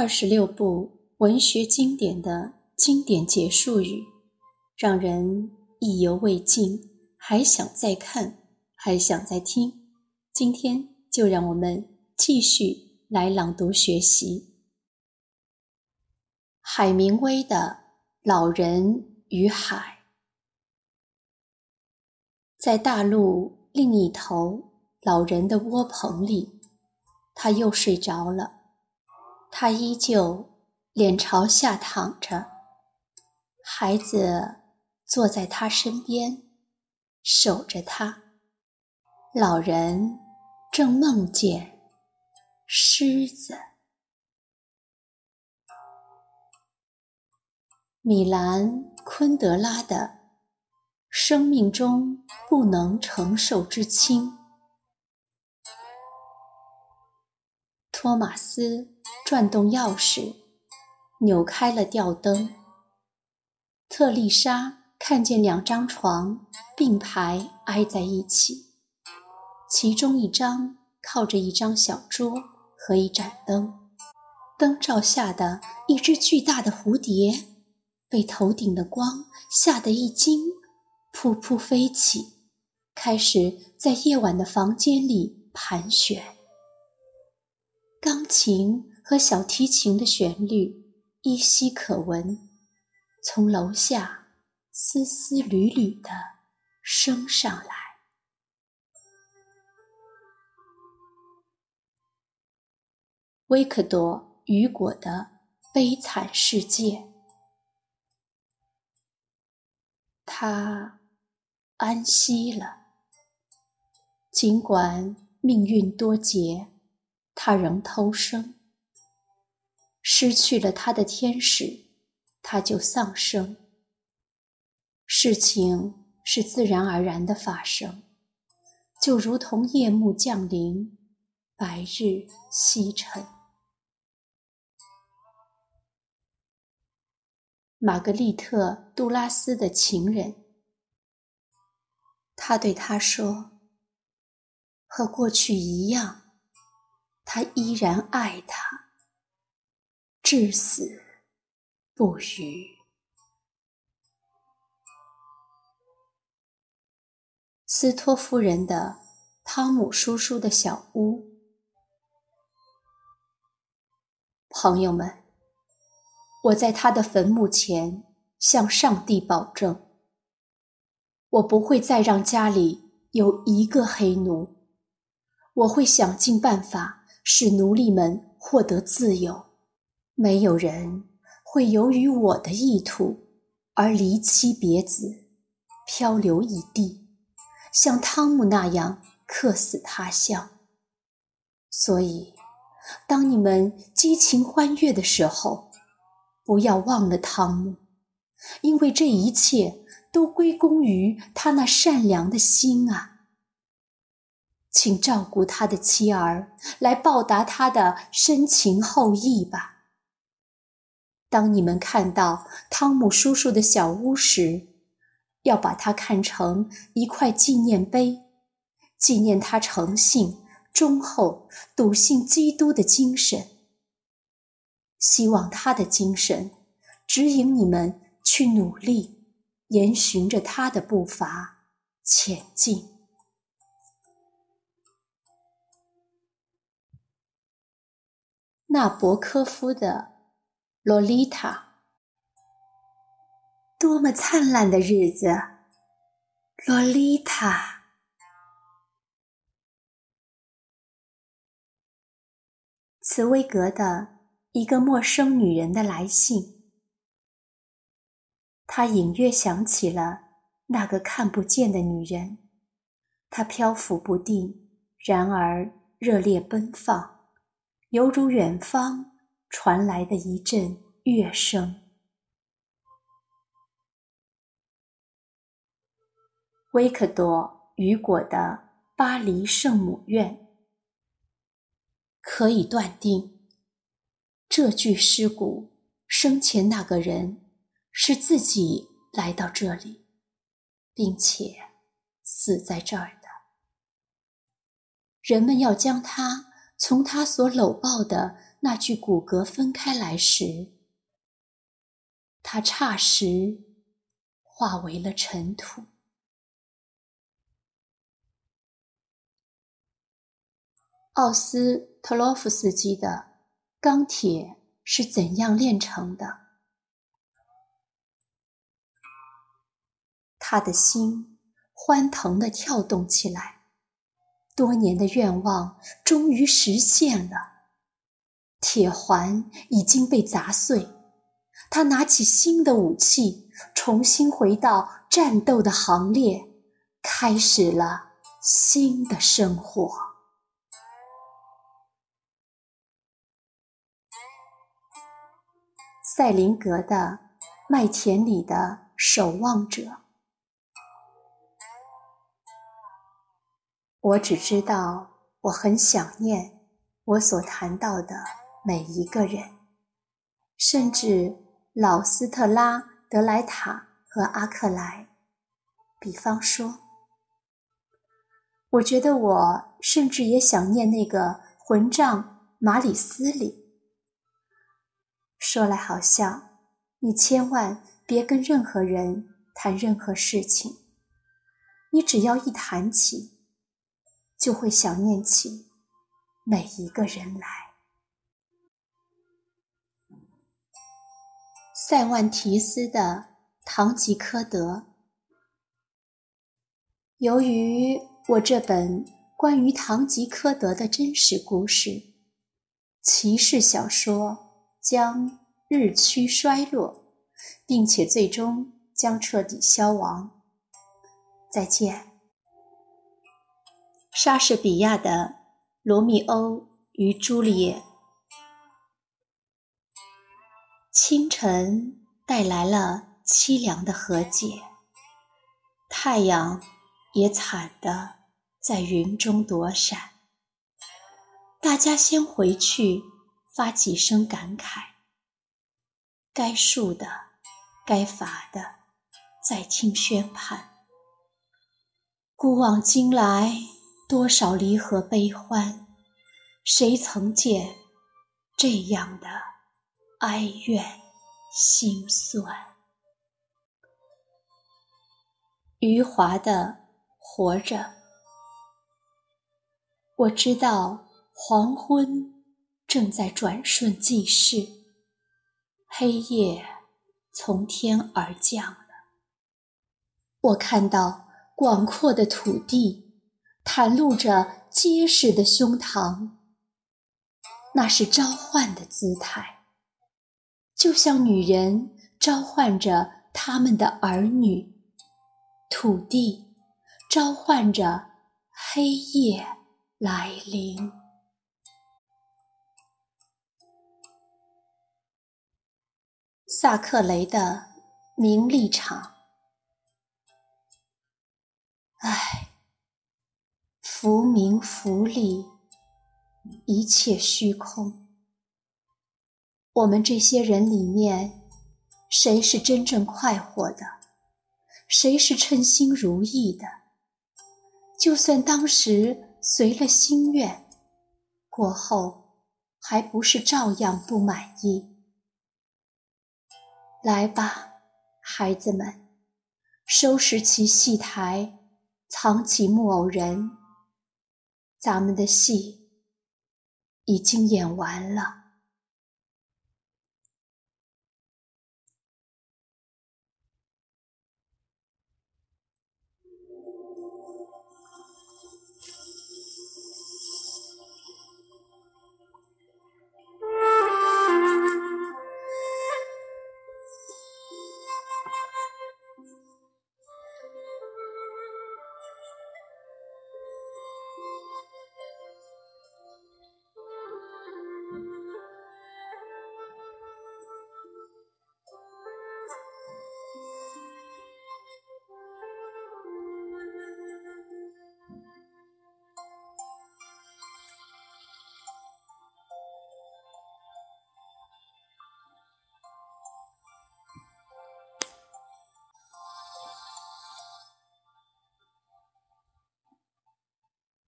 二十六部文学经典的经典结束语，让人意犹未尽，还想再看，还想再听。今天就让我们继续来朗读学习海明威的《老人与海》。在大陆另一头，老人的窝棚里，他又睡着了。他依旧脸朝下躺着，孩子坐在他身边，守着他。老人正梦见狮子。米兰·昆德拉的《生命中不能承受之轻》。托马斯转动钥匙，扭开了吊灯。特丽莎看见两张床并排挨在一起，其中一张靠着一张小桌和一盏灯。灯罩下的一只巨大的蝴蝶，被头顶的光吓得一惊，噗噗飞起，开始在夜晚的房间里盘旋。钢琴和小提琴的旋律依稀可闻，从楼下丝丝缕缕地升上来。维克多·雨果的《悲惨世界》，他安息了，尽管命运多劫。他仍偷生，失去了他的天使，他就丧生。事情是自然而然的发生，就如同夜幕降临，白日西沉。玛格丽特·杜拉斯的情人，他对他说：“和过去一样。”他依然爱她，至死不渝。斯托夫人的汤姆叔叔的小屋，朋友们，我在他的坟墓前向上帝保证，我不会再让家里有一个黑奴，我会想尽办法。使奴隶们获得自由，没有人会由于我的意图而离妻别子，漂流异地，像汤姆那样客死他乡。所以，当你们激情欢悦的时候，不要忘了汤姆，因为这一切都归功于他那善良的心啊。请照顾他的妻儿，来报答他的深情厚谊吧。当你们看到汤姆叔叔的小屋时，要把它看成一块纪念碑，纪念他诚信、忠厚、笃信基督的精神。希望他的精神指引你们去努力，沿循着他的步伐前进。纳博科夫的《洛丽塔》，多么灿烂的日子！洛丽塔，茨威格的一个陌生女人的来信，他隐约想起了那个看不见的女人，她漂浮不定，然而热烈奔放。犹如远方传来的一阵乐声。维克多·雨果的《巴黎圣母院》可以断定，这具尸骨生前那个人是自己来到这里，并且死在这儿的。人们要将他。从他所搂抱的那具骨骼分开来时，他霎时化为了尘土。奥斯特洛夫斯基的钢铁是怎样炼成的？他的心欢腾地跳动起来，多年的愿望终于实现了。铁环已经被砸碎，他拿起新的武器，重新回到战斗的行列，开始了新的生活。塞林格的麦田里的守望者，我只知道我很想念我所谈到的每一个人，甚至老斯特拉德莱塔和阿克莱。比方说，我觉得我甚至也想念那个混账马里斯里。说来好笑，你千万别跟任何人谈任何事情。你只要一谈起，就会想念起每一个人来。塞万提斯的《堂吉诃德》，由于我这本关于堂吉诃德的真实故事，骑士小说。将日趋衰落，并且最终将彻底消亡。再见，莎士比亚的《罗密欧与朱丽叶》。清晨带来了凄凉的和解，太阳也惨的在云中躲闪。大家先回去。发几声感慨，该恕的，该罚的，再听宣判。古往今来，多少离合悲欢，谁曾见这样的哀怨心酸？余华的《活着》，我知道黄昏。正在转瞬即逝，黑夜从天而降了。我看到广阔的土地袒露着结实的胸膛，那是召唤的姿态，就像女人召唤着他们的儿女，土地召唤着黑夜来临。萨克雷的名利场，唉，浮名浮利，一切虚空。我们这些人里面，谁是真正快活的？谁是称心如意的？就算当时随了心愿，过后还不是照样不满意？来吧，孩子们，收拾起戏台，藏起木偶人。咱们的戏已经演完了。